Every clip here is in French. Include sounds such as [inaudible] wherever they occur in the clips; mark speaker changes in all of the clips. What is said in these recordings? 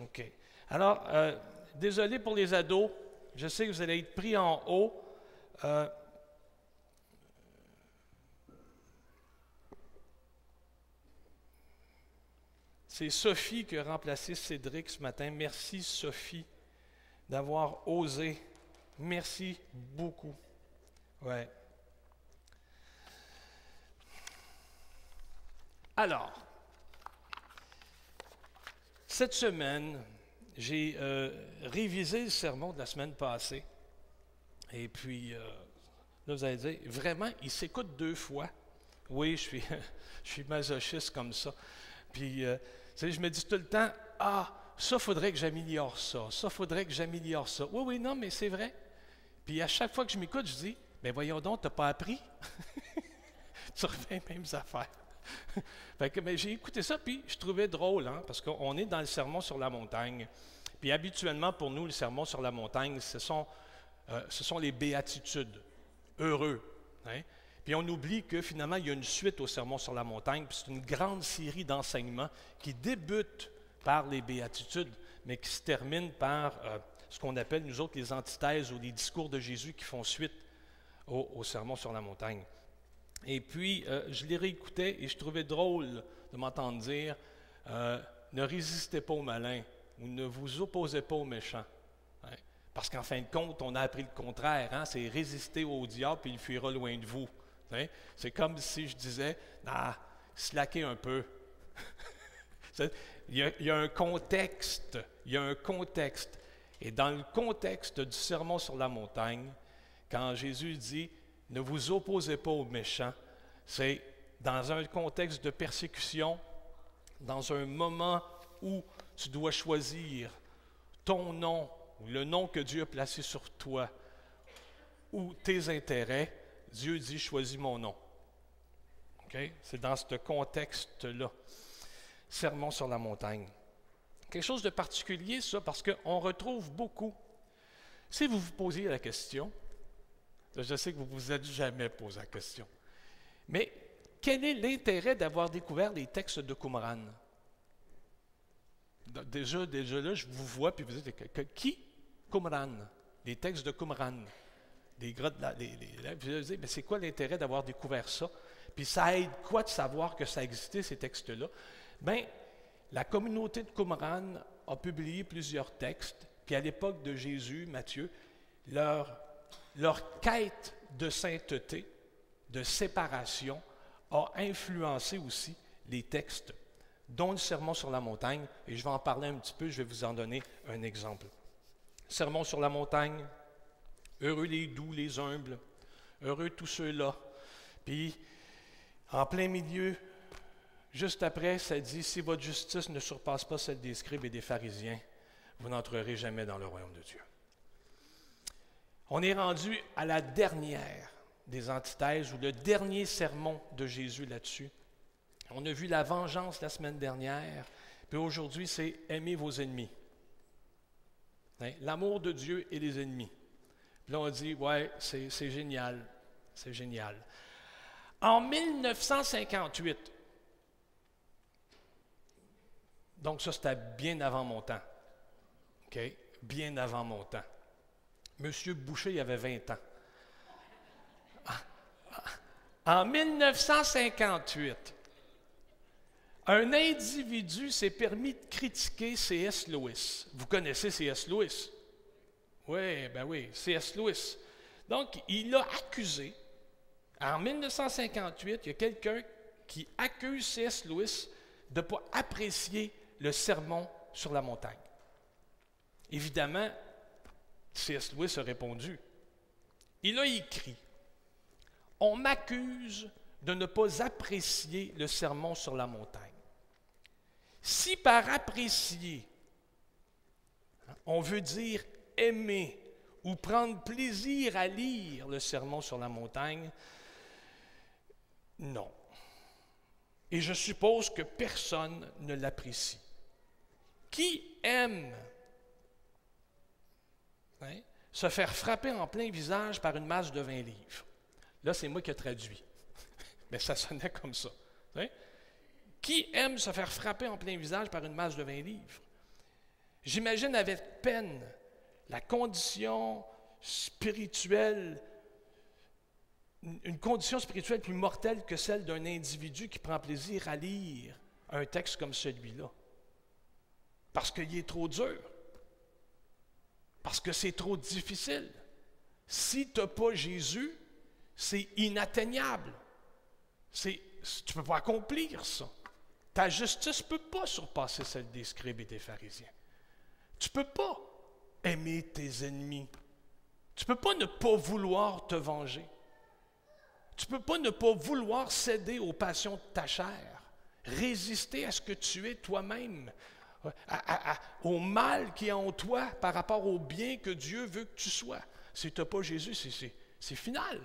Speaker 1: OK. Alors, euh, désolé pour les ados. Je sais que vous allez être pris en haut. Euh, C'est Sophie qui a remplacé Cédric ce matin. Merci Sophie d'avoir osé. Merci beaucoup. Ouais. Alors, cette semaine, j'ai euh, révisé le sermon de la semaine passée. Et puis, euh, là, vous allez dire, vraiment, il s'écoute deux fois? Oui, je suis, [laughs] je suis masochiste comme ça. Puis, euh, je me dis tout le temps, ah, ça faudrait que j'améliore ça, ça faudrait que j'améliore ça. Oui, oui, non, mais c'est vrai. Puis à chaque fois que je m'écoute, je dis, mais voyons donc, tu n'as pas appris. [laughs] tu reviens les mêmes affaires. [laughs] j'ai écouté ça, puis je trouvais drôle, hein, parce qu'on est dans le sermon sur la montagne. Puis habituellement, pour nous, le sermon sur la montagne, ce sont, euh, les béatitudes. Heureux. Hein. Puis on oublie que finalement, il y a une suite au Sermon sur la montagne, puis c'est une grande série d'enseignements qui débute par les béatitudes, mais qui se termine par euh, ce qu'on appelle, nous autres, les antithèses ou les discours de Jésus qui font suite au, Sermon sur la montagne. Et puis, euh, je les réécoutais et je trouvais drôle de m'entendre dire euh, Ne résistez pas aux malins ou ne vous opposez pas aux méchants. Hein. Parce qu'en fin de compte, on a appris le contraire hein, c'est résister au diable et il fuira loin de vous. C'est comme si je disais, ah, slacker un peu. [laughs] il, y a, un contexte, il y a un contexte. Et dans le contexte du sermon sur la montagne, quand Jésus dit, ne vous opposez pas aux méchants, c'est dans un contexte de persécution, dans un moment où tu dois choisir ton nom, le nom que Dieu a placé sur toi, ou tes intérêts, Dieu dit choisis mon nom. C'est dans ce contexte-là. Sermon sur la montagne. Quelque chose de particulier, ça, parce qu'on retrouve beaucoup. Si vous vous posiez la question, je sais que vous ne vous êtes jamais posé la question, mais quel est l'intérêt d'avoir découvert les textes de Qumran? Déjà, déjà là, je vous vois, puis vous dites, qui? Qumran, les textes de Qumran des grottes, les, mais c'est quoi l'intérêt d'avoir découvert ça? Puis ça aide quoi de savoir que ça existait, ces textes-là? Bien, la communauté de Qumran a publié plusieurs textes, puis à l'époque de Jésus, Matthieu, leur, leur quête de sainteté, de séparation, a influencé aussi les textes, dont le Sermon sur la montagne, et je vais en parler un petit peu, je vais vous en donner un exemple. Sermon sur la montagne, Heureux les doux, les humbles. Heureux tous ceux-là. Puis, en plein milieu, juste après, ça dit, si votre justice ne surpasse pas celle des scribes et des pharisiens, vous n'entrerez jamais dans le royaume de Dieu. On est rendu à la dernière des antithèses ou le dernier sermon de Jésus là-dessus. On a vu la vengeance la semaine dernière, puis aujourd'hui, c'est aimer vos ennemis. Hein? L'amour de Dieu et les ennemis. Là, on dit, ouais, c'est génial, c'est génial. En 1958, donc ça c'était bien avant mon temps, OK? Bien avant mon temps. Monsieur Boucher, il avait 20 ans. En 1958, un individu s'est permis de critiquer C.S. Lewis. Vous connaissez C.S. Lewis? Oui, ben oui, C.S. Lewis. Donc, il a accusé, en 1958, il y a quelqu'un qui accuse C.S. Lewis de ne pas apprécier le sermon sur la montagne. Évidemment, C.S. Lewis a répondu. Il a écrit On m'accuse de ne pas apprécier le sermon sur la montagne. Si par apprécier, on veut dire aimer ou prendre plaisir à lire le sermon sur la montagne, non. Et je suppose que personne ne l'apprécie. Qui aime hein, se faire frapper en plein visage par une masse de 20 livres? Là, c'est moi qui ai traduit. [laughs] Mais ça sonnait comme ça. Hein? Qui aime se faire frapper en plein visage par une masse de 20 livres? J'imagine avec peine la condition spirituelle, une condition spirituelle plus mortelle que celle d'un individu qui prend plaisir à lire un texte comme celui-là. Parce qu'il est trop dur. Parce que c'est trop difficile. Si tu n'as pas Jésus, c'est inatteignable. Tu ne peux pas accomplir ça. Ta justice ne peut pas surpasser celle des scribes et des pharisiens. Tu ne peux pas aimer tes ennemis. Tu ne peux pas ne pas vouloir te venger. Tu ne peux pas ne pas vouloir céder aux passions de ta chair, résister à ce que tu es toi-même, au mal qui est en toi par rapport au bien que Dieu veut que tu sois. Si tu n'as pas Jésus, c'est final.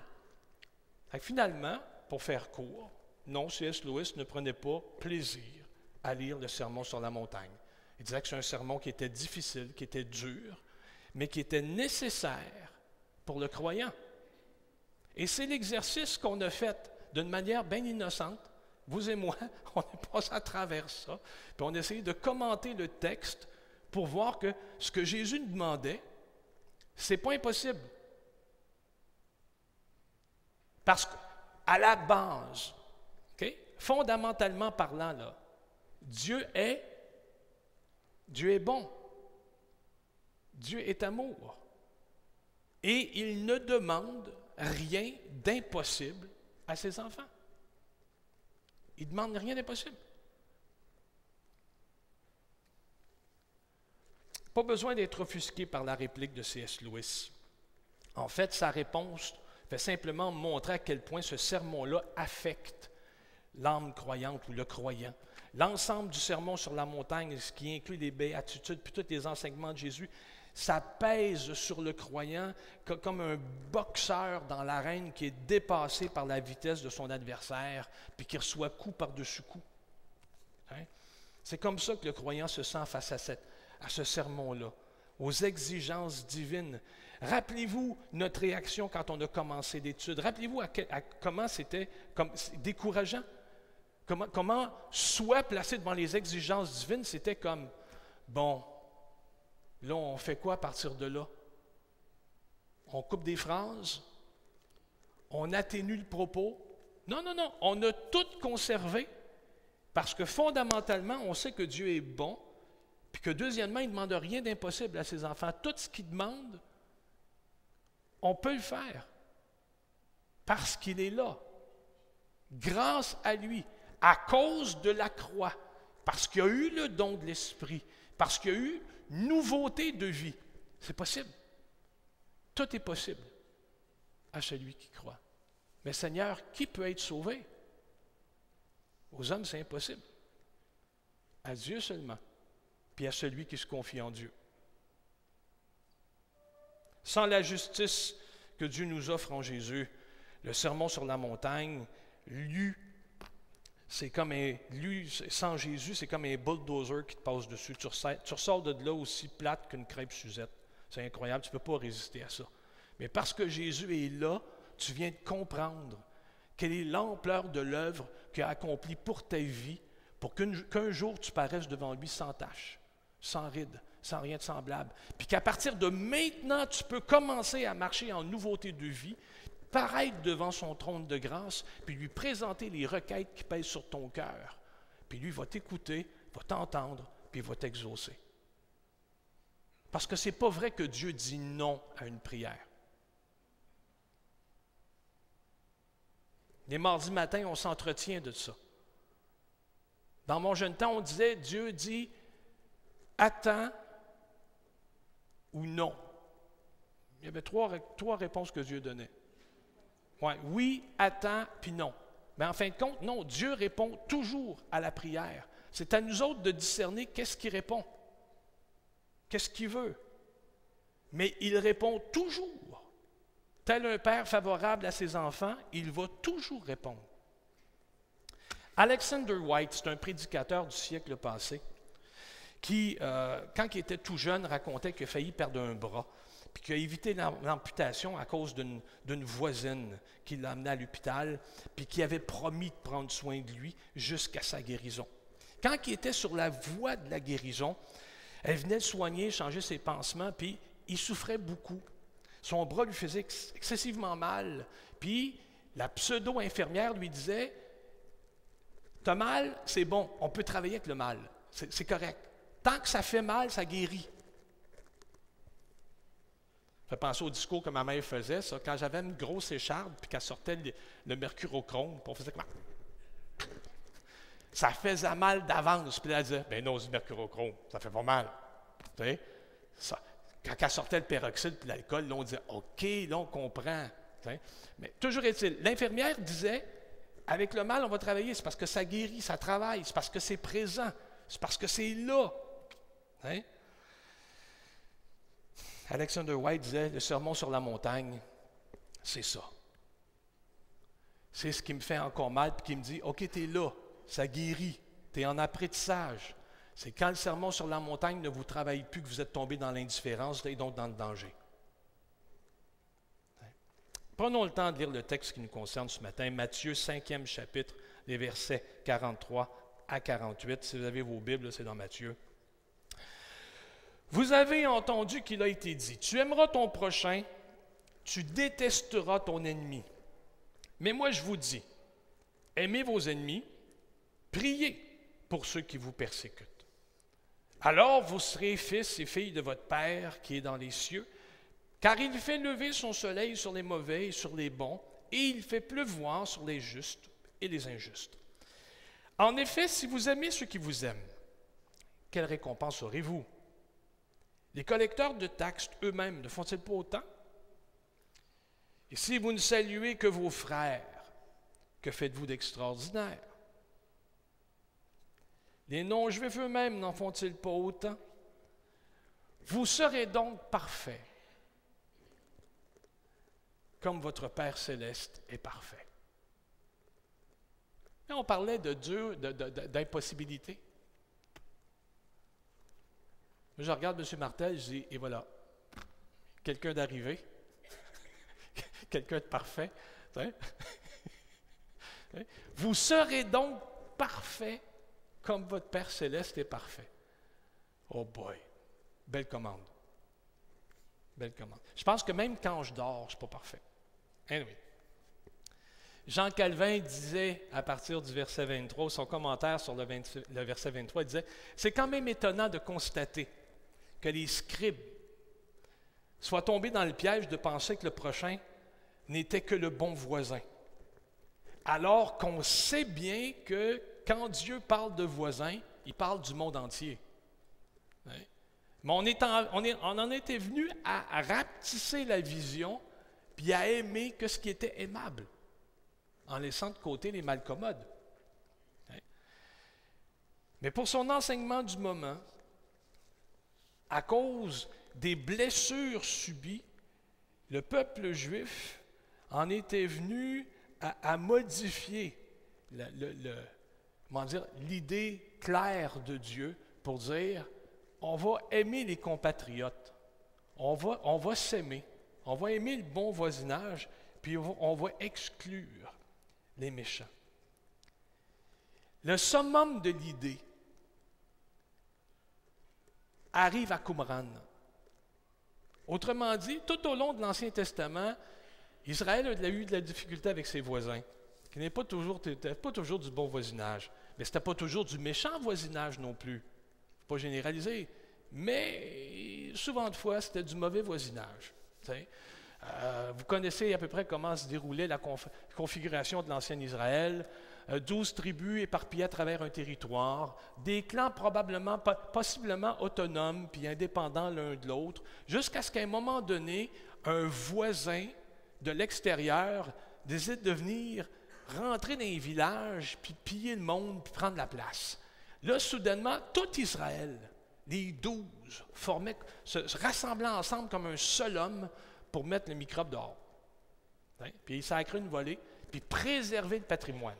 Speaker 1: finalement, pour faire court, non, C.S. Lewis ne prenait pas plaisir à lire le sermon sur la montagne. Il disait que c'est un sermon qui était difficile, qui était dur, mais qui était nécessaire pour le croyant. Et c'est l'exercice qu'on a fait d'une manière bien innocente. Vous et moi, [laughs] on est passé à travers ça, puis on a essayé de commenter le texte pour voir que ce que Jésus nous demandait, c'est pas impossible. Parce qu'à la base, fondamentalement parlant, là, Dieu est, Dieu est bon. Dieu est amour. Et il ne demande rien d'impossible à ses enfants. Il demande rien d'impossible. Pas besoin d'être offusqué par la réplique de C.S. Lewis. En fait, sa réponse fait simplement montrer à quel point ce sermon-là affecte l'âme croyante ou le croyant. L'ensemble du sermon sur la montagne, ce qui inclut les béatitudes, puis tous les enseignements de Jésus, ça pèse sur le croyant comme un boxeur dans l'arène qui est dépassé par la vitesse de son adversaire, puis qui reçoit coup par-dessus coup. Hein? C'est comme ça que le croyant se sent face à, à ce sermon-là, aux exigences divines. Rappelez-vous notre réaction quand on a commencé l'étude. Rappelez-vous à, comment c'était décourageant. Comment, comment, soit placé devant les exigences divines, c'était comme, bon, Là, on fait quoi à partir de là? On coupe des phrases? On atténue le propos? Non, non, non. On a tout conservé parce que fondamentalement, on sait que Dieu est bon, puis que deuxièmement, il ne demande rien d'impossible à ses enfants. Tout ce qu'il demande, on peut le faire parce qu'il est là. Grâce à lui, à cause de la croix, parce qu'il a eu le don de l'Esprit, parce qu'il y a eu nouveauté de vie. C'est possible. Tout est possible à celui qui croit. Mais Seigneur, qui peut être sauvé? Aux hommes, c'est impossible. À Dieu seulement, puis à celui qui se confie en Dieu. Sans la justice que Dieu nous offre en Jésus, le sermon sur la montagne, lu c'est comme un, sans Jésus, c'est comme un bulldozer qui te passe dessus. Tu ressors, de là aussi plate qu'une crêpe Suzette. C'est incroyable, tu ne peux pas résister à ça. Mais parce que Jésus est là, tu viens de comprendre quelle est l'ampleur de l'œuvre qu'il a accomplie pour ta vie, pour qu'un jour tu paraisses devant lui sans tache, sans ride, sans rien de semblable. Puis qu'à partir de maintenant, tu peux commencer à marcher en nouveauté de vie, paraître devant son trône de grâce, puis lui présenter les requêtes qui pèsent sur ton cœur. Puis lui va t'écouter, va t'entendre, puis va t'exaucer. Parce que ce n'est pas vrai que Dieu dit non à une prière. Les mardis matins, on s'entretient de ça. Dans mon jeune temps, on disait, Dieu dit, attends ou non. Il y avait trois, trois réponses que Dieu donnait oui, attends, puis non. Mais en fin de compte, non, Dieu répond toujours à la prière. C'est à nous autres de discerner qu'est-ce qu'il répond, qu'est-ce qu'il veut. Mais il répond toujours. Tel un père favorable à ses enfants, il va toujours répondre. Alexander White, c'est un prédicateur du siècle passé, qui, euh, quand il était tout jeune, racontait qu'il a failli perdre un bras puis qui a évité l'amputation à cause d'une voisine qui l'a amené à l'hôpital, puis qui avait promis de prendre soin de lui jusqu'à sa guérison. Quand il était sur la voie de la guérison, Elle venait le soigner, changer ses pansements, puis il souffrait beaucoup. Son bras lui faisait excessivement mal. Puis la pseudo-infirmière lui disait T'as mal, c'est bon, on peut travailler avec le mal. C'est correct. Tant que ça fait mal, ça guérit. Je penser au discours que ma mère faisait, ça, quand j'avais une grosse écharpe, puis qu'elle sortait le, mercurochrome, puis on faisait comment? Ça faisait mal d'avance. Puis elle disait, ben non, c'est du mercurochrome, ça fait pas mal. Quand elle sortait le peroxyde et l'alcool, là, on disait, OK, là, on comprend. Mais toujours est-il, l'infirmière disait, avec le mal, on va travailler, c'est parce que ça guérit, ça travaille, c'est parce que c'est présent, c'est parce que c'est là. Alexander White disait, le sermon sur la montagne, c'est ça. C'est ce qui me fait encore mal, puis qui me dit, OK, tu es là, ça guérit, tu es en apprentissage. C'est quand le sermon sur la montagne ne vous travaille plus que vous êtes tombé dans l'indifférence et donc dans le danger. Prenons le temps de lire le texte qui nous concerne ce matin, Matthieu 5e chapitre, les versets 43 à 48. Si vous avez vos Bibles, c'est dans Matthieu. Vous avez entendu qu'il a été dit, tu aimeras ton prochain, tu détesteras ton ennemi. Mais moi je vous dis, aimez vos ennemis, priez pour ceux qui vous persécutent. Alors vous serez fils et filles de votre Père qui est dans les cieux, car il fait lever son soleil sur les mauvais et sur les bons, et il fait pleuvoir sur les justes et les injustes. En effet, si vous aimez ceux qui vous aiment, quelle récompense aurez-vous? Les collecteurs de taxes eux-mêmes ne font-ils pas autant? Et si vous ne saluez que vos frères, que faites-vous d'extraordinaire? Les non-juifs eux-mêmes n'en font-ils pas autant? Vous serez donc parfaits comme votre Père céleste est parfait. on parlait de Dieu, d'impossibilité. Je regarde M. Martel, je dis, et voilà, quelqu'un d'arrivé, [laughs] quelqu'un de parfait. [laughs] Vous serez donc parfait comme votre Père céleste est parfait. Oh boy, belle commande. Belle commande. Je pense que même quand je dors, je ne suis pas parfait. Anyway. Jean Calvin disait, à partir du verset 23, son commentaire sur le, le verset 23, il disait C'est quand même étonnant de constater que les scribes soient tombés dans le piège de penser que le prochain n'était que le bon voisin. Alors qu'on sait bien que quand Dieu parle de voisin, il parle du monde entier. Hein? Mais on, en était venu à, à rapetisser la vision puis à aimer que ce qui était aimable, en laissant de côté les malcommodes. Hein? Mais pour son enseignement du moment, à cause des blessures subies, le peuple juif en était venu à, modifier l'idée claire de Dieu pour dire on va aimer les compatriotes, on va, on s'aimer. On va aimer le bon voisinage, puis on va exclure les méchants. Le summum de l'idée arrive à Qumran. Autrement dit, tout au long de l'Ancien Testament, Israël a eu de la difficulté avec ses voisins, qui n'est pas toujours, pas toujours du bon voisinage. Mais ce n'était pas toujours du méchant voisinage non plus. Pas généralisé. Mais souvent de fois, c'était du mauvais voisinage. Euh, vous connaissez à peu près comment se déroulait la configuration de l'ancien Israël. Euh, douze tribus éparpillées à travers un territoire, des clans probablement, possiblement autonomes puis indépendants l'un de l'autre, jusqu'à ce qu'à un moment donné, un voisin de l'extérieur décide de venir rentrer dans les villages, puis piller le monde, puis prendre la place. Là, soudainement, tout Israël les douze formaient, se, rassemblaient ensemble comme un seul homme pour mettre le microbe dehors. Hein? Puis il sacrait une volée, puis préserver le patrimoine.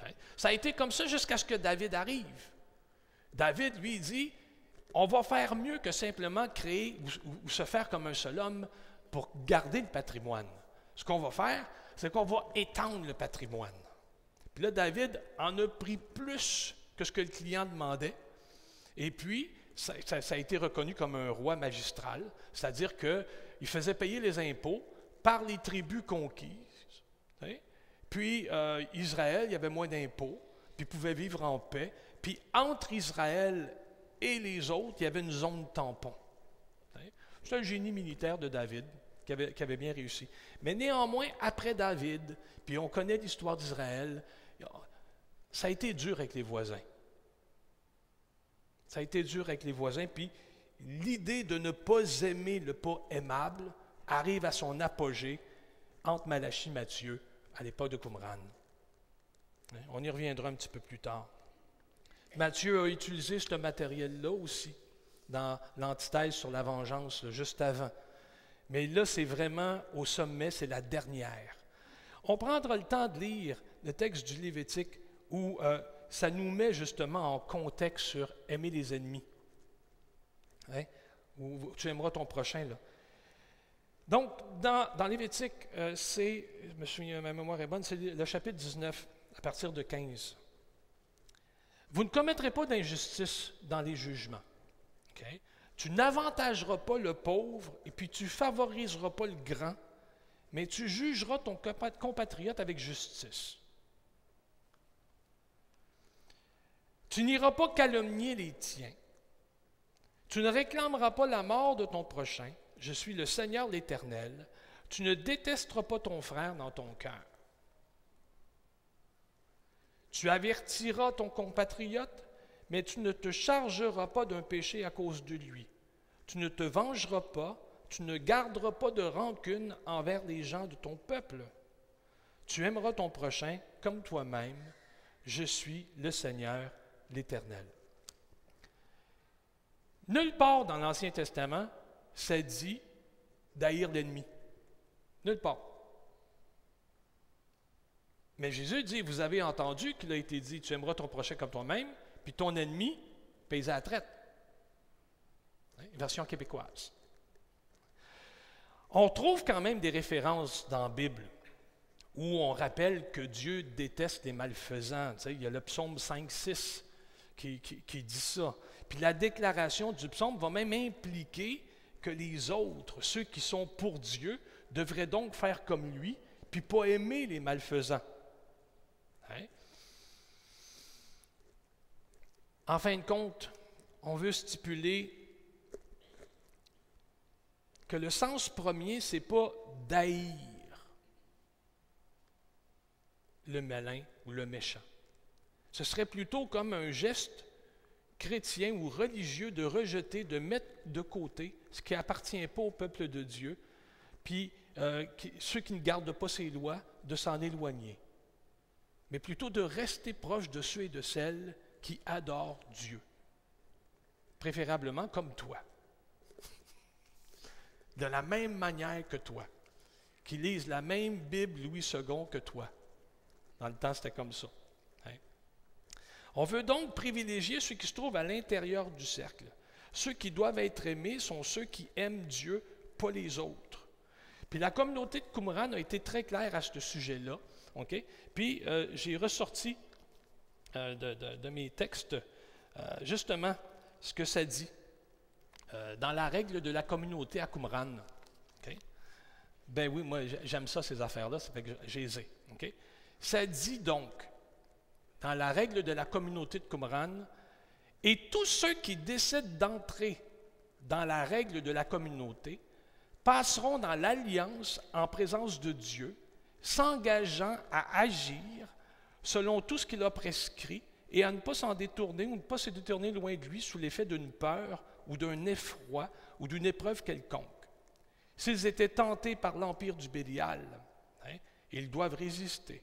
Speaker 1: Hein? Ça a été comme ça jusqu'à ce que David arrive. David, lui, dit, on va faire mieux que simplement créer ou, se faire comme un seul homme pour garder le patrimoine. Ce qu'on va faire, c'est qu'on va étendre le patrimoine. Puis là, David en a pris plus que ce que le client demandait. Et puis, ça, a été reconnu comme un roi magistral, c'est-à-dire qu'il faisait payer les impôts par les tribus conquises. Puis euh, Israël, il y avait moins d'impôts, puis pouvait vivre en paix. Puis entre Israël et les autres, il y avait une zone tampon. C'est un génie militaire de David qui avait, bien réussi. Mais néanmoins, après David, puis on connaît l'histoire d'Israël, ça a été dur avec les voisins. Ça a été dur avec les voisins, puis l'idée de ne pas aimer le pas aimable arrive à son apogée entre Malachie et Matthieu à l'époque de Qumran. On y reviendra un petit peu plus tard. Matthieu a utilisé ce matériel-là aussi dans l'antithèse sur la vengeance, juste avant. Mais là, c'est vraiment au sommet, c'est la dernière. On prendra le temps de lire le texte du Lévitique où euh, ça nous met justement en contexte sur aimer les ennemis. Hein? Ou tu aimeras ton prochain, là. Donc, dans, Lévitique, euh, c'est, je me souviens, ma mémoire est bonne, c'est le chapitre 19, à partir de 15. Vous ne commettrez pas d'injustice dans les jugements. Tu n'avantageras pas le pauvre et puis tu favoriseras pas le grand, mais tu jugeras ton compatriote avec justice. Tu n'iras pas calomnier les tiens. Tu ne réclameras pas la mort de ton prochain. Je suis le Seigneur l'Éternel. Tu ne détesteras pas ton frère dans ton cœur. Tu avertiras ton compatriote, mais tu ne te chargeras pas d'un péché à cause de lui. Tu ne te vengeras pas, tu ne garderas pas de rancune envers les gens de ton peuple. Tu aimeras ton prochain comme toi-même. Je suis le Seigneur l'Éternel. Nulle part dans l'Ancien Testament, ça dit d'haïr l'ennemi. Nulle part. Mais Jésus dit, vous avez entendu qu'il a été dit, tu aimeras ton prochain comme toi-même, puis ton ennemi, paysa à la traite. Hein, version québécoise. On trouve quand même des références dans la Bible où on rappelle que Dieu déteste les malfaisants. il y a le psaume 5, 6 qui, dit ça. Puis la déclaration du psaume va même impliquer que les autres, ceux qui sont pour Dieu, devraient donc faire comme lui, puis pas aimer les malfaisants. Hein? En fin de compte, on veut stipuler que le sens premier, c'est pas d'haïr le malin ou le méchant. Ce serait plutôt comme un geste chrétien ou religieux de rejeter, de mettre de côté ce qui appartient pas au peuple de Dieu, puis euh, ceux qui ne gardent pas ses lois, de s'en éloigner, mais plutôt de rester proche de ceux et de celles qui adorent Dieu, préférablement comme toi, de la même manière que toi, qui lisent la même Bible Louis II que toi. Dans le temps, c'était comme ça. On veut donc privilégier ceux qui se trouvent à l'intérieur du cercle. Ceux qui doivent être aimés sont ceux qui aiment Dieu, pas les autres. Puis la communauté de Qumran a été très claire à ce sujet-là. Puis euh, j'ai ressorti euh, de, mes textes euh, justement ce que ça dit dans la règle de la communauté à Qumran. Ben oui, moi j'aime ça, ces affaires-là, ça fait que j'ai les OK? Ça dit donc dans la règle de la communauté de Qumran, et tous ceux qui décident d'entrer dans la règle de la communauté passeront dans l'alliance en présence de Dieu, s'engageant à agir selon tout ce qu'il a prescrit et à ne pas s'en détourner ou ne pas se détourner loin de lui sous l'effet d'une peur ou d'un effroi ou d'une épreuve quelconque. S'ils étaient tentés par l'empire du Bélial, hein, ils doivent résister.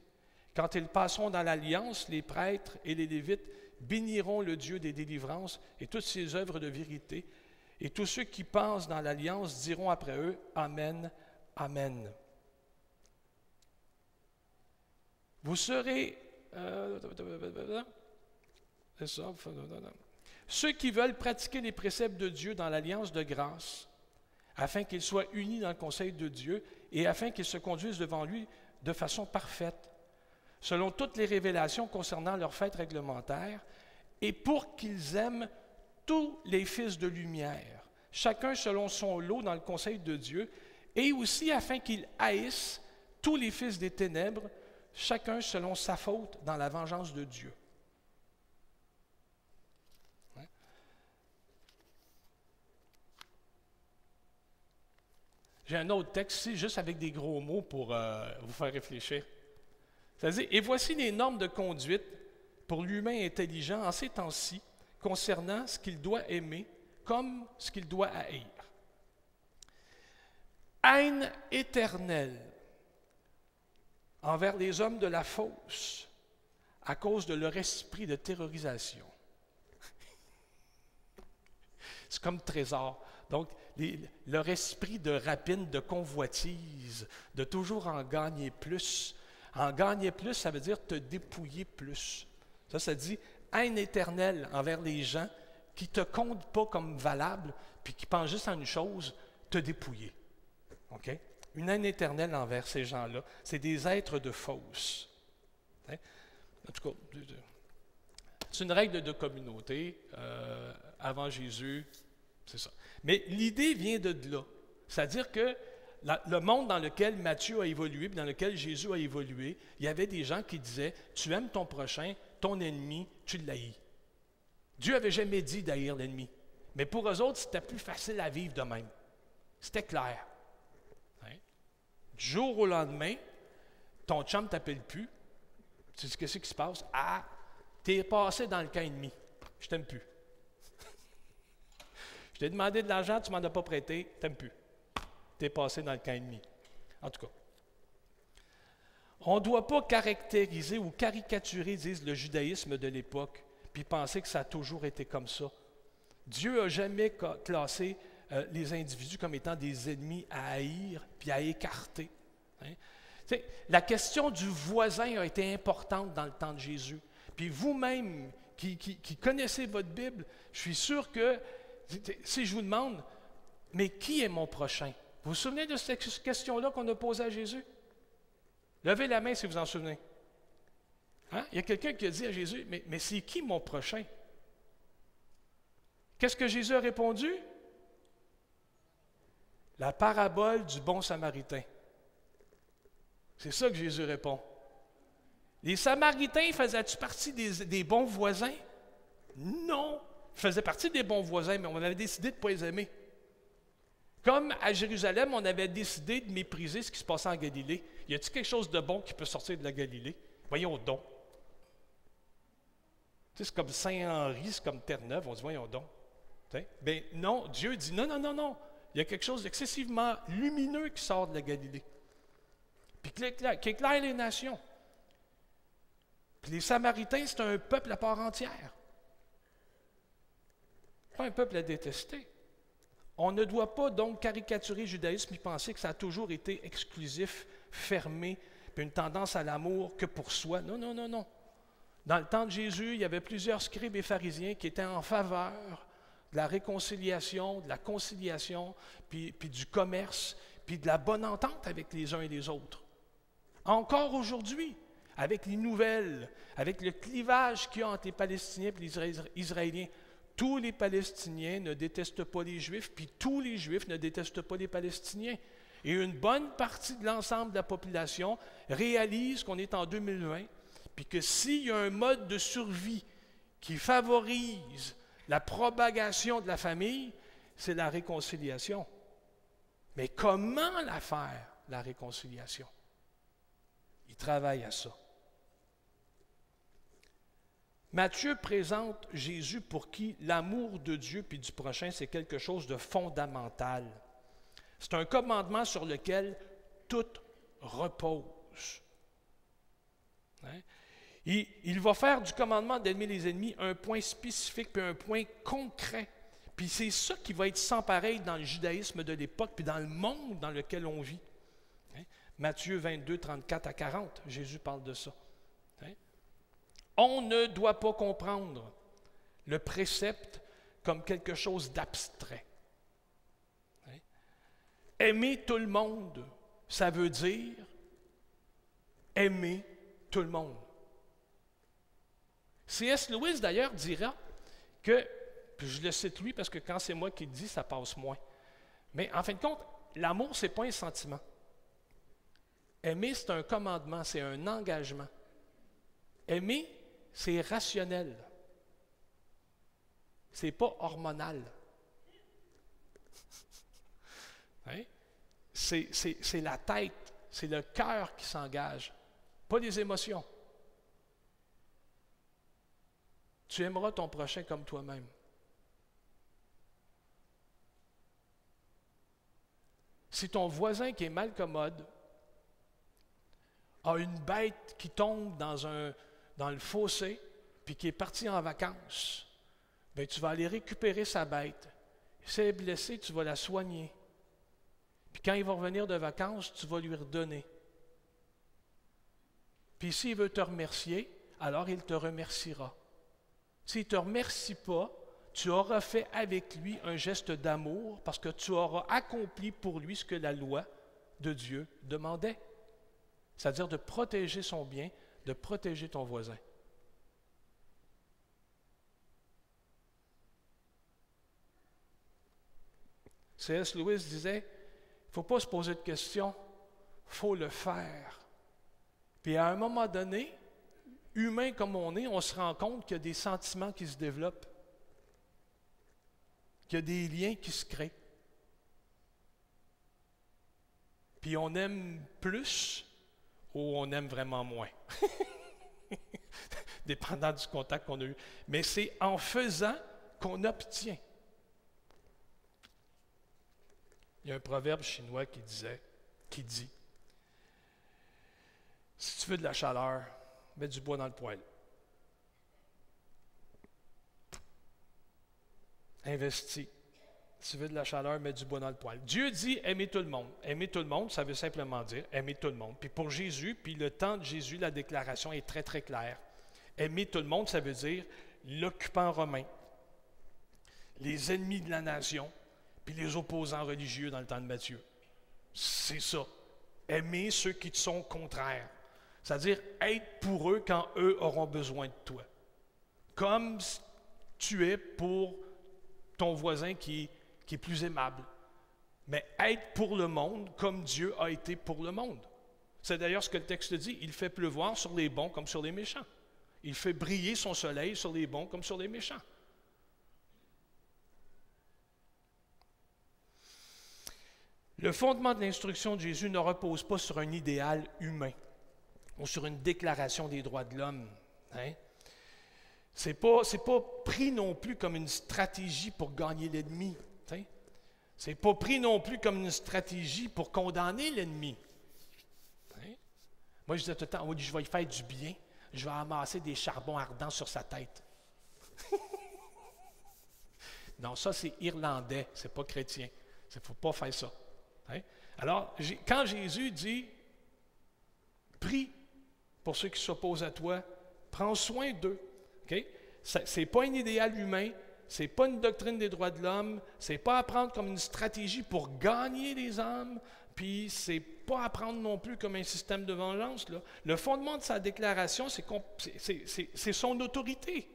Speaker 1: Quand ils passeront dans l'alliance, les prêtres et les lévites béniront le Dieu des délivrances et toutes ses œuvres de vérité. Et tous ceux qui pensent dans l'alliance diront après eux Amen, Amen. Vous serez. Euh, ceux qui veulent pratiquer les préceptes de Dieu dans l'alliance de grâce, afin qu'ils soient unis dans le conseil de Dieu et afin qu'ils se conduisent devant lui de façon parfaite selon toutes les révélations concernant leurs fêtes réglementaires, et pour qu'ils aiment tous les fils de lumière, chacun selon son lot dans le conseil de Dieu, et aussi afin qu'ils haïssent tous les fils des ténèbres, chacun selon sa faute dans la vengeance de Dieu. J'ai un autre texte ici, juste avec des gros mots pour euh, vous faire réfléchir. C'est-à-dire, et voici les normes de conduite pour l'humain intelligent en ces temps-ci concernant ce qu'il doit aimer comme ce qu'il doit haïr. Haine éternelle envers les hommes de la fausse à cause de leur esprit de terrorisation. [laughs] C'est comme trésor. Donc, leur esprit de rapine, de convoitise, de toujours en gagner plus. En gagner plus, ça veut dire te dépouiller plus. Ça, ça dit haine éternelle envers les gens qui ne te comptent pas comme valable, puis qui pensent juste à une chose, te dépouiller. OK? Une haine éternelle envers ces gens-là. C'est des êtres de fausse. Hein? En tout cas, c'est une règle de communauté. Euh, avant Jésus, c'est ça. Mais l'idée vient de là. C'est-à-dire que le monde dans lequel Matthieu a évolué, dans lequel Jésus a évolué, il y avait des gens qui disaient Tu aimes ton prochain, ton ennemi, tu l'haïs. Dieu n'avait jamais dit d'haïr l'ennemi. Mais pour eux autres, c'était plus facile à vivre de même. C'était clair. Hein? Du jour au lendemain, ton chum ne t'appelle plus. Tu sais ce qui se passe? Ah, tu es passé dans le camp ennemi. Je t'aime plus. [laughs] Je t'ai demandé de l'argent, tu m'en as pas prêté, tu n'aimes plus. Tu es passé dans le camp ennemi. En tout cas. On ne doit pas caractériser ou caricaturer, disent le judaïsme de l'époque, puis penser que ça a toujours été comme ça. Dieu n'a jamais classé euh, les individus comme étant des ennemis à haïr puis à écarter. Hein. La question du voisin a été importante dans le temps de Jésus. Puis vous-même qui connaissez votre Bible, je suis sûr que si je vous demande, mais qui est mon prochain? Vous vous souvenez de cette question-là qu'on a posée à Jésus? Levez la main si vous en souvenez. Hein? Il y a quelqu'un qui a dit à Jésus, mais, c'est qui mon prochain? Qu'est-ce que Jésus a répondu? La parabole du bon samaritain. C'est ça que Jésus répond. Les Samaritains faisaient-tu partie des, des bons voisins? Non faisaient partie des bons voisins, mais on avait décidé de ne pas les aimer. Comme à Jérusalem, on avait décidé de mépriser ce qui se passait en Galilée. Y a-t-il quelque chose de bon qui peut sortir de la Galilée? Voyons donc. Tu sais, c'est comme Saint-Henri, c'est comme Terre-Neuve, on dit voyons donc. Bien non, Dieu dit non, non, non, non. Il y a quelque chose d'excessivement lumineux qui sort de la Galilée. Puis qui éclaire les nations. Puis les Samaritains, c'est un peuple à part entière. Pas un peuple à détester. On ne doit pas donc caricaturer le judaïsme et penser que ça a toujours été exclusif, fermé, puis une tendance à l'amour que pour soi. Non, non, non, non. Dans le temps de Jésus, il y avait plusieurs scribes et pharisiens qui étaient en faveur de la réconciliation, de la conciliation, puis, puis du commerce, puis de la bonne entente avec les uns et les autres. Encore aujourd'hui, avec les nouvelles, avec le clivage qu'il y a entre les Palestiniens et les Israéliens, tous les Palestiniens ne détestent pas les Juifs, puis tous les Juifs ne détestent pas les Palestiniens. Et une bonne partie de l'ensemble de la population réalise qu'on est en 2020, puis que s'il y a un mode de survie qui favorise la propagation de la famille, c'est la réconciliation. Mais comment la faire, la réconciliation? Il travaille à ça. Matthieu présente Jésus pour qui l'amour de Dieu puis du prochain, c'est quelque chose de fondamental. C'est un commandement sur lequel tout repose. Hein? Il, va faire du commandement d'aimer les ennemis un point spécifique puis un point concret. Puis c'est ça qui va être sans pareil dans le judaïsme de l'époque puis dans le monde dans lequel on vit. Hein? Matthieu 22, 34 à 40, Jésus parle de ça. On ne doit pas comprendre le précepte comme quelque chose d'abstrait. Hein? Aimer tout le monde, ça veut dire aimer tout le monde. C.S. Lewis, d'ailleurs, dira que puis je le cite lui parce que quand c'est moi qui le dis, ça passe moins. Mais en fin de compte, l'amour, ce n'est pas un sentiment. Aimer, c'est un commandement, c'est un engagement. Aimer, c'est rationnel. C'est pas hormonal. [laughs] Hein? C'est la tête, c'est le cœur qui s'engage, pas les émotions. Tu aimeras ton prochain comme toi-même. Si ton voisin qui est mal commode a une bête qui tombe dans, un, dans le fossé, puis qui est parti en vacances, bien, tu vas aller récupérer sa bête. Si elle est blessée, tu vas la soigner. Puis quand il va revenir de vacances, tu vas lui redonner. Puis s'il veut te remercier, alors il te remerciera. S'il ne te remercie pas, tu auras fait avec lui un geste d'amour parce que tu auras accompli pour lui ce que la loi de Dieu demandait. C'est-à-dire de protéger son bien, de protéger ton voisin. C.S. Lewis disait, il ne faut pas se poser de questions, il faut le faire. Puis à un moment donné, humain comme on est, on se rend compte qu'il y a des sentiments qui se développent, qu'il y a des liens qui se créent. Puis on aime plus ou on aime vraiment moins. [laughs] Dépendant du contact qu'on a eu. Mais c'est en faisant qu'on obtient. Il y a un proverbe chinois qui disait, qui dit, si tu veux de la chaleur, mets du bois dans le poêle. Investis. Tu veux de la chaleur, mets du bois dans le poêle. Dieu dit aimer tout le monde. Aimer tout le monde, ça veut simplement dire aimer tout le monde. Puis pour Jésus, puis le temps de Jésus, la déclaration est très, très claire. Aimer tout le monde, ça veut dire l'occupant romain, les ennemis de la nation, puis les opposants religieux dans le temps de Matthieu. C'est ça. Aimer ceux qui te sont contraires. C'est-à-dire être pour eux quand eux auront besoin de toi. Comme tu es pour ton voisin qui, qui est plus aimable. Mais être pour le monde comme Dieu a été pour le monde. C'est d'ailleurs ce que le texte dit. Il fait pleuvoir sur les bons comme sur les méchants. Il fait briller son soleil sur les bons comme sur les méchants. Le fondement de l'instruction de Jésus ne repose pas sur un idéal humain ou sur une déclaration des droits de l'homme. Hein? Ce n'est pas, pas, pris non plus comme une stratégie pour gagner l'ennemi. Ce n'est pas pris non plus comme une stratégie pour condamner l'ennemi. Hein? Moi, je disais tout le temps, je vais lui faire du bien, je vais amasser des charbons ardents sur sa tête. [laughs] non, ça c'est irlandais, c'est pas chrétien. Il ne faut pas faire ça. Hein? Alors, quand Jésus dit, prie pour ceux qui s'opposent à toi. Prends soin d'eux. Ce n'est pas un idéal humain, n'est pas une doctrine des droits de l'homme, ce n'est pas apprendre comme une stratégie pour gagner les âmes, puis c'est pas apprendre non plus comme un système de vengeance. Le fondement de sa déclaration, c'est son autorité.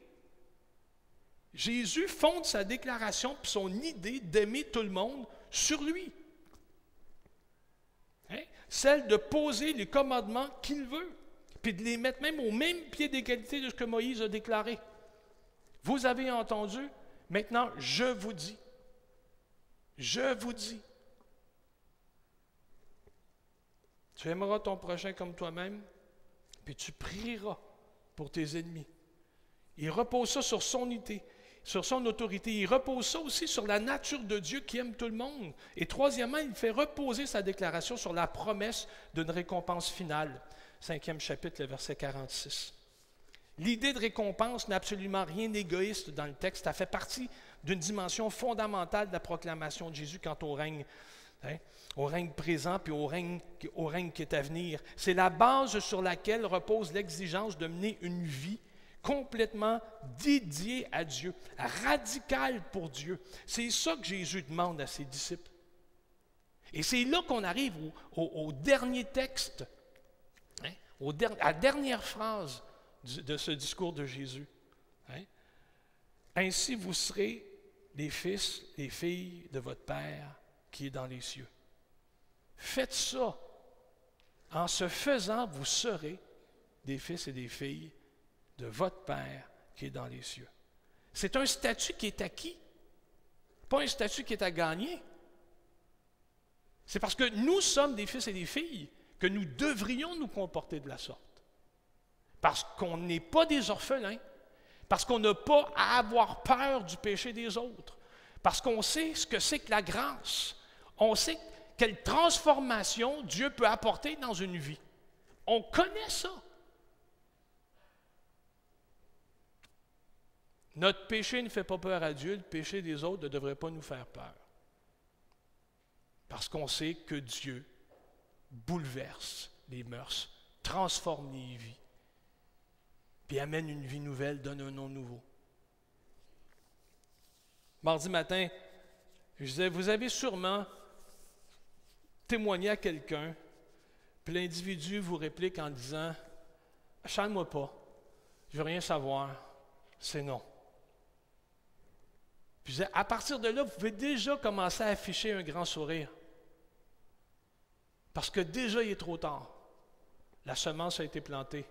Speaker 1: Jésus fonde sa déclaration puis son idée d'aimer tout le monde sur lui. Hein? Celle de poser les commandements qu'il veut puis de les mettre même au même pied d'égalité de ce que Moïse a déclaré. Vous avez entendu, maintenant je vous dis. Je vous dis. Tu aimeras ton prochain comme toi-même, puis tu prieras pour tes ennemis. Il repose ça sur son unité, sur son autorité. Il repose ça aussi sur la nature de Dieu qui aime tout le monde. Et troisièmement, il fait reposer sa déclaration sur la promesse d'une récompense finale cinquième chapitre, le verset 46. L'idée de récompense n'a absolument rien d'égoïste dans le texte. Ça fait partie d'une dimension fondamentale de la proclamation de Jésus quant au règne, hein, au règne présent puis au règne, au règne qui est à venir. C'est la base sur laquelle repose l'exigence de mener une vie complètement dédiée à Dieu, radicale pour Dieu. C'est ça que Jésus demande à ses disciples. Et c'est là qu'on arrive au dernier texte à la dernière phrase de ce discours de Jésus. Hein? Ainsi, vous serez les fils, les filles de votre Père qui est dans les cieux. Faites ça. En ce faisant, vous serez des fils et des filles de votre Père qui est dans les cieux. C'est un statut qui est acquis, pas un statut qui est à gagner. C'est parce que nous sommes des fils et des filles que nous devrions nous comporter de la sorte. Parce qu'on n'est pas des orphelins, parce qu'on n'a pas à avoir peur du péché des autres, parce qu'on sait ce que c'est que la grâce, on sait quelle transformation Dieu peut apporter dans une vie. On connaît ça. Notre péché ne fait pas peur à Dieu, le péché des autres ne devrait pas nous faire peur. Parce qu'on sait que Dieu bouleverse les mœurs, transforme les vies, puis amène une vie nouvelle, donne un nom nouveau. Mardi matin, je disais, vous avez sûrement témoigné à quelqu'un, puis l'individu vous réplique en disant, chante-moi pas, je veux rien savoir, c'est non à partir de là, vous pouvez déjà commencer à afficher un grand sourire. Parce que déjà, il est trop tard. La semence a été plantée.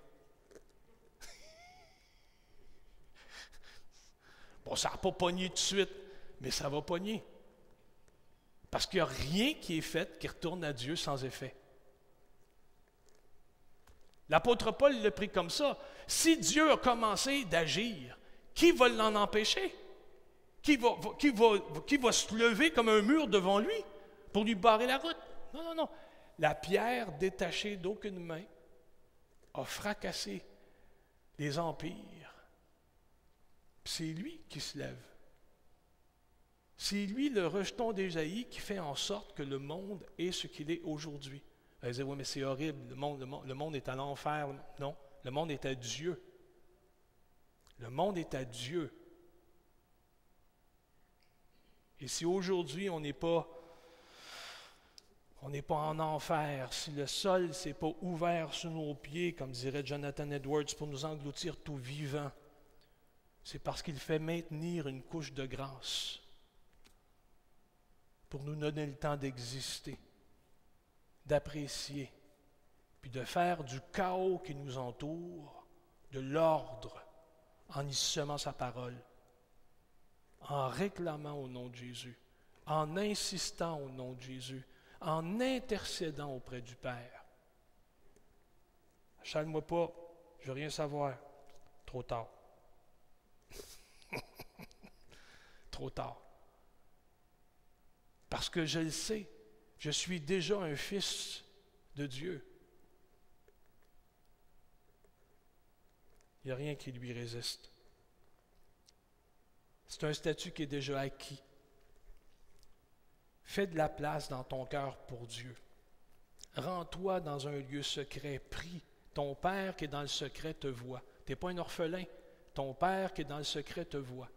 Speaker 1: Bon, ça n'a pas pogné tout de suite, mais ça va pogner. Parce qu'il n'y a rien qui est fait qui retourne à Dieu sans effet. L'apôtre Paul l'a pris comme ça. Si Dieu a commencé d'agir, qui va l'en empêcher? qui va se lever comme un mur devant lui pour lui barrer la route? Non, non, non. La pierre détachée d'aucune main a fracassé les empires. C'est lui qui se lève. C'est lui, le rejeton d'Ésaïe, qui fait en sorte que le monde est ce qu'il est aujourd'hui. Elle disait, oui, mais c'est horrible, le monde, le monde est à l'enfer. Non, le monde est à Dieu. Le monde est à Dieu. Et si aujourd'hui on n'est pas on n'est pas en enfer, si le sol s'est pas ouvert sous nos pieds, comme dirait Jonathan Edwards, pour nous engloutir tout vivant, c'est parce qu'il fait maintenir une couche de grâce pour nous donner le temps d'exister, d'apprécier, puis de faire du chaos qui nous entoure, de l'ordre, en y semant sa parole en réclamant au nom de Jésus, en insistant au nom de Jésus, en intercédant auprès du Père. Chale-moi pas, je veux rien savoir. Trop tard. Trop tard. Parce que je le sais, je suis déjà un fils de Dieu. Il n'y a rien qui lui résiste. C'est un statut qui est déjà acquis. Fais de la place dans ton cœur pour Dieu. Rends-toi dans un lieu secret, prie. Ton Père qui est dans le secret te voit. Tu n'es pas un orphelin. Ton Père qui est dans le secret te voit.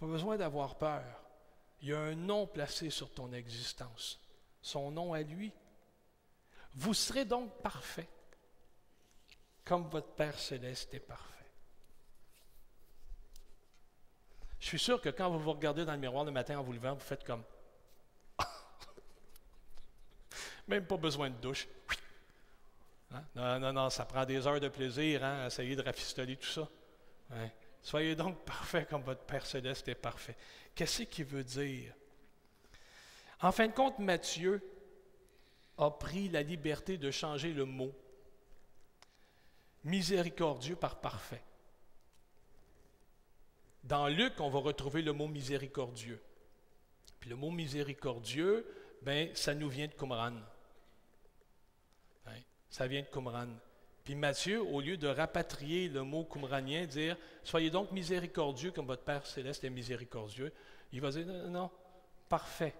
Speaker 1: Pas besoin d'avoir peur. Il y a un nom placé sur ton existence. Son nom à lui. Vous serez donc parfait, comme votre Père céleste est parfait. Je suis sûr que quand vous vous regardez dans le miroir le matin en vous levant, vous faites comme. [laughs] Même pas besoin de douche. Hein? Non, non, non, ça prend des heures de plaisir, hein, essayer de rafistoler tout ça. Hein? Soyez donc [laughs] parfait comme votre Père céleste est parfait. Qu'est-ce qu'il veut dire? En fin de compte, Matthieu a pris la liberté de changer le mot miséricordieux par parfait. Dans Luc, on va retrouver le mot miséricordieux. Puis le mot miséricordieux, ben, ça nous vient de Qumran. Hein? Ça vient de Qumran. Puis Matthieu, au lieu de rapatrier le mot qumranien, dire Soyez donc miséricordieux comme votre Père céleste est miséricordieux, il va dire Non, parfait.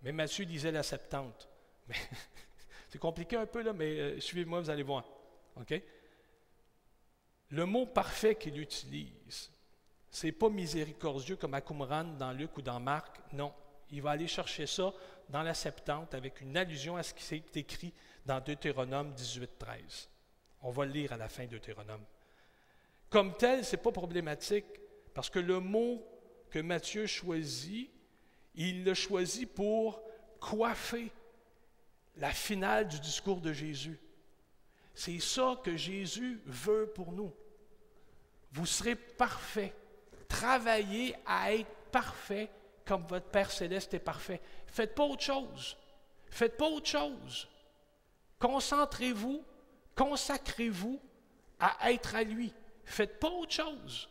Speaker 1: Mais Matthieu disait la Septante. [laughs] c'est compliqué un peu, là, mais euh, suivez-moi, vous allez voir. Le mot parfait qu'il utilise, c'est pas miséricordieux comme à Qumran dans Luc ou dans Marc. Non. Il va aller chercher ça dans la Septante avec une allusion à ce qui s'est écrit dans Deutéronome 18, 13. On va le lire à la fin de Deutéronome. Comme tel, ce n'est pas problématique parce que le mot que Matthieu choisit, il l'a choisi pour coiffer la finale du discours de Jésus. C'est ça que Jésus veut pour nous. Vous serez parfait. Travaillez à être parfait comme votre Père céleste est parfait. Faites pas autre chose. Faites pas autre chose. Concentrez-vous, consacrez-vous à être à lui. Faites pas autre chose.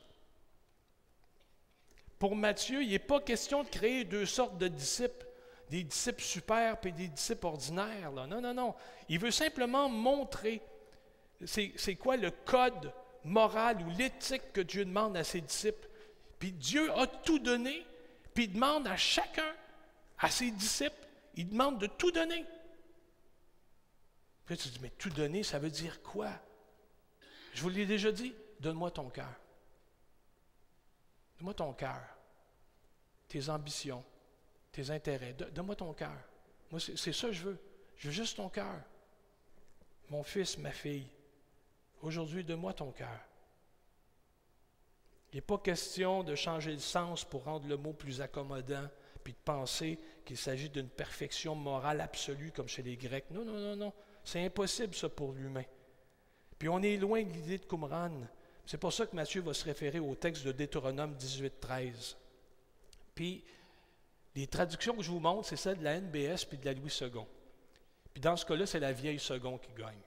Speaker 1: Pour Matthieu, il n'est pas question de créer deux sortes de disciples, des disciples super et des disciples ordinaires. Non, non, non. Il veut simplement montrer c'est quoi le code moral ou l'éthique que Dieu demande à ses disciples. Puis Dieu a tout donné, puis il demande à chacun, à ses disciples, il demande de tout donner. Tu dis, mais tout donner, ça veut dire quoi? Je vous l'ai déjà dit, donne-moi ton cœur. Donne-moi ton cœur, tes ambitions, tes intérêts. Donne-moi ton cœur. Moi, c'est ça que je veux. Je veux juste ton cœur. Mon fils, ma fille. Aujourd'hui, donne-moi ton cœur. Il n'est pas question de changer le sens pour rendre le mot plus accommodant, puis de penser qu'il s'agit d'une perfection morale absolue comme chez les Grecs. Non, non, non, non. C'est impossible ça pour l'humain. Puis on est loin de l'idée de Qumran. C'est pour ça que Matthieu va se référer au texte de Deutéronome 18, 13. Puis les traductions que je vous montre, c'est celle de la NBS puis de la Louis II. Puis dans ce cas-là, c'est la vieille seconde qui gagne.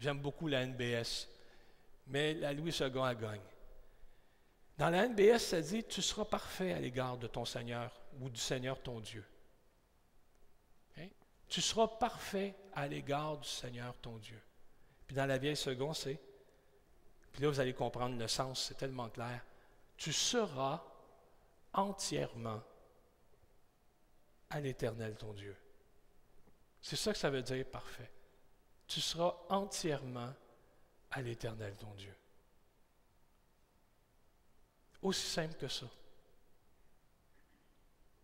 Speaker 1: J'aime beaucoup la NBS, mais la Louis II, elle gagne. Dans la NBS, ça dit Tu seras parfait à l'égard de ton Seigneur ou du Seigneur ton Dieu. Tu seras parfait à l'égard du Seigneur ton Dieu. Puis dans la vieille seconde, c'est, puis là vous allez comprendre le sens, c'est tellement clair. Tu seras entièrement à l'Éternel ton Dieu. C'est ça que ça veut dire parfait tu seras entièrement à l'Éternel, ton Dieu. Aussi simple que ça.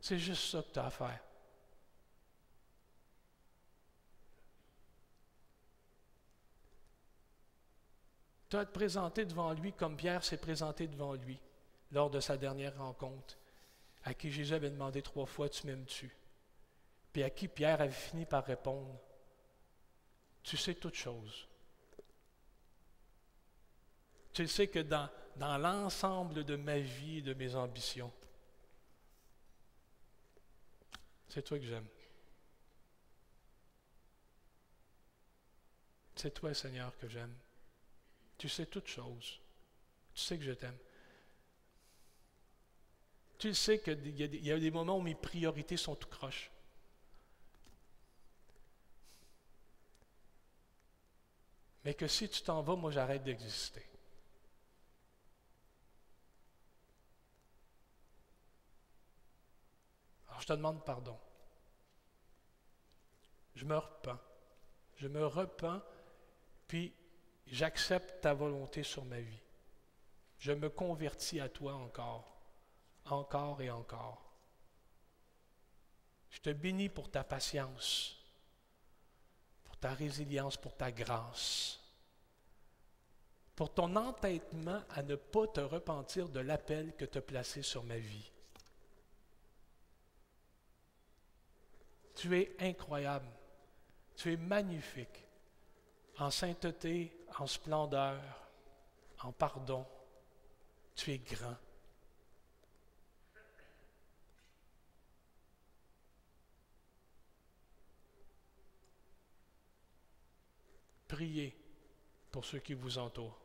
Speaker 1: C'est juste ça que tu as à faire. Tu as te présenter devant lui comme Pierre s'est présenté devant lui lors de sa dernière rencontre, à qui Jésus avait demandé trois fois Tu m'aimes-tu? Puis à qui Pierre avait fini par répondre tu sais toutes choses. Tu sais que dans, dans l'ensemble de ma vie et de mes ambitions, c'est toi que j'aime. C'est toi, Seigneur, que j'aime. Tu sais toutes choses. Tu sais que je t'aime. Tu sais qu'il y, a des moments où mes priorités sont tout croches. mais que si tu t'en vas, moi j'arrête d'exister. Alors je te demande pardon. Je me repens. Je me repens, puis j'accepte ta volonté sur ma vie. Je me convertis à toi encore, encore et encore. Je te bénis pour ta patience ta résilience, pour ta grâce, pour ton entêtement à ne pas te repentir de l'appel que tu as placé sur ma vie. Tu es incroyable, tu es magnifique, en sainteté, en splendeur, en pardon, tu es grand. Priez pour ceux qui vous entourent.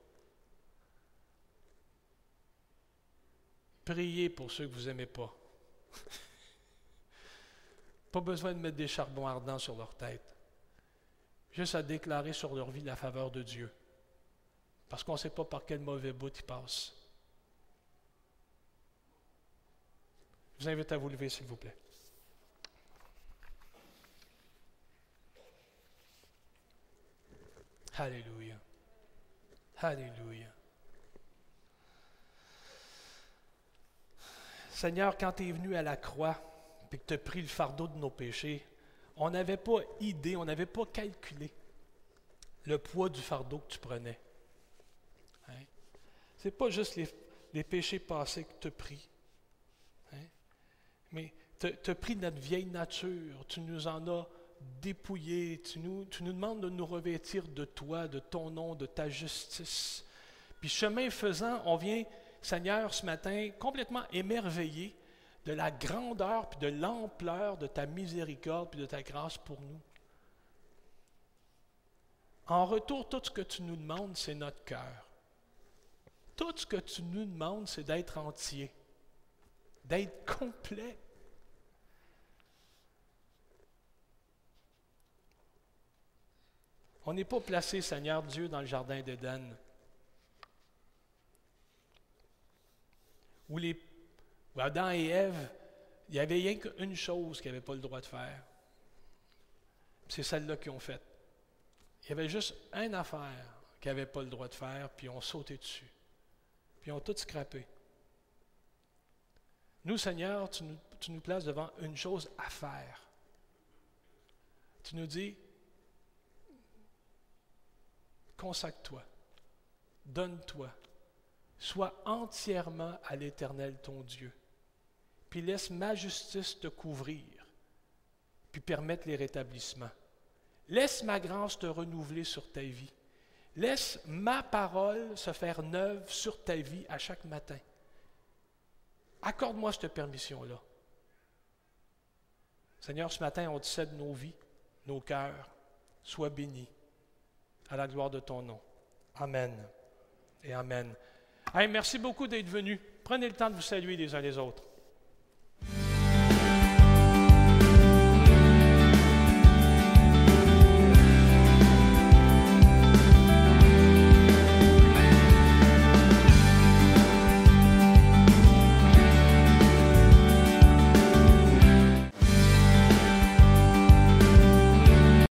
Speaker 1: Priez pour ceux que vous n'aimez pas. [laughs] pas besoin de mettre des charbons ardents sur leur tête. Juste à déclarer sur leur vie la faveur de Dieu. Parce qu'on ne sait pas par quel mauvais bout ils passent. Je vous invite à vous lever, s'il vous plaît. Alléluia. Alléluia. Seigneur, quand tu es venu à la croix et que tu as pris le fardeau de nos péchés, on n'avait pas idée, on n'avait pas calculé le poids du fardeau que tu prenais. Ce n'est pas juste les péchés passés que tu pris. Hein? Mais tu as pris notre vieille nature, tu nous en as dépouillé, tu nous, tu nous demandes de nous revêtir de toi, de ton nom, de ta justice. Puis chemin faisant, on vient, Seigneur, ce matin, complètement émerveillé de la grandeur puis de l'ampleur de ta miséricorde puis de ta grâce pour nous. En retour, tout ce que tu nous demandes, c'est notre cœur. Tout ce que tu nous demandes, c'est d'être entier, d'être complet. On n'est pas placé, Seigneur Dieu, dans le jardin d'Éden, où, les, Adam et Ève, il n'y avait rien qu'une chose qu'ils n'avaient pas le droit de faire. C'est celle-là qu'ils ont faite. Il y avait juste une affaire qu'ils n'avaient pas le droit de faire, puis ils ont sauté dessus. Puis ils ont tout scrappé. Nous, Seigneur, nous, tu nous places devant une chose à faire. Tu nous dis, consacre-toi, donne-toi, sois entièrement à l'Éternel ton Dieu, puis laisse ma justice te couvrir, puis permettre les rétablissements. Laisse ma grâce te renouveler sur ta vie. Laisse ma parole se faire neuve sur ta vie à chaque matin. Accorde-moi cette permission-là. Seigneur, ce matin, on te cède nos vies, nos cœurs. Sois bénis à la gloire de ton nom. Amen et Amen. merci beaucoup d'être venu. Prenez le temps de vous saluer les uns les autres.